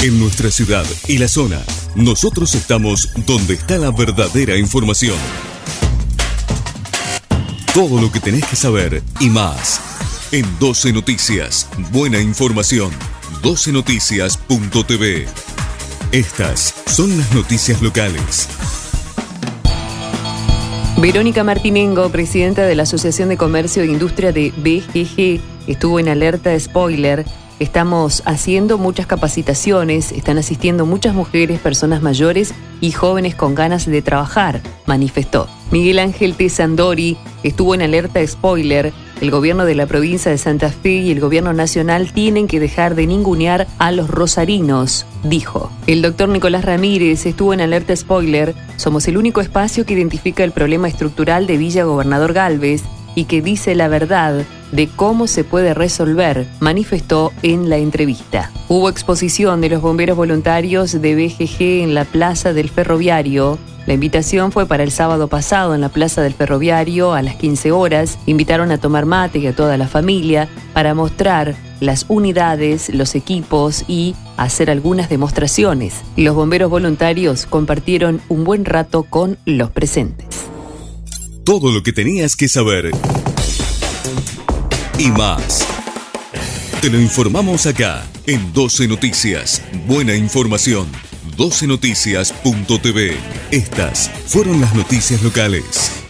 En nuestra ciudad y la zona, nosotros estamos donde está la verdadera información. Todo lo que tenés que saber y más. En 12 Noticias, buena información. 12noticias.tv. Estas son las noticias locales. Verónica Martinengo, presidenta de la Asociación de Comercio e Industria de BGG, estuvo en alerta spoiler. Estamos haciendo muchas capacitaciones, están asistiendo muchas mujeres, personas mayores y jóvenes con ganas de trabajar, manifestó. Miguel Ángel T. Sandori estuvo en alerta spoiler. El gobierno de la provincia de Santa Fe y el gobierno nacional tienen que dejar de ningunear a los rosarinos, dijo. El doctor Nicolás Ramírez estuvo en alerta spoiler. Somos el único espacio que identifica el problema estructural de Villa Gobernador Galvez y que dice la verdad de cómo se puede resolver, manifestó en la entrevista. Hubo exposición de los bomberos voluntarios de BGG en la Plaza del Ferroviario. La invitación fue para el sábado pasado en la Plaza del Ferroviario a las 15 horas. Invitaron a tomar mate y a toda la familia para mostrar las unidades, los equipos y hacer algunas demostraciones. Los bomberos voluntarios compartieron un buen rato con los presentes. Todo lo que tenías que saber y más. Te lo informamos acá en 12 Noticias. Buena información. 12noticias.tv. Estas fueron las noticias locales.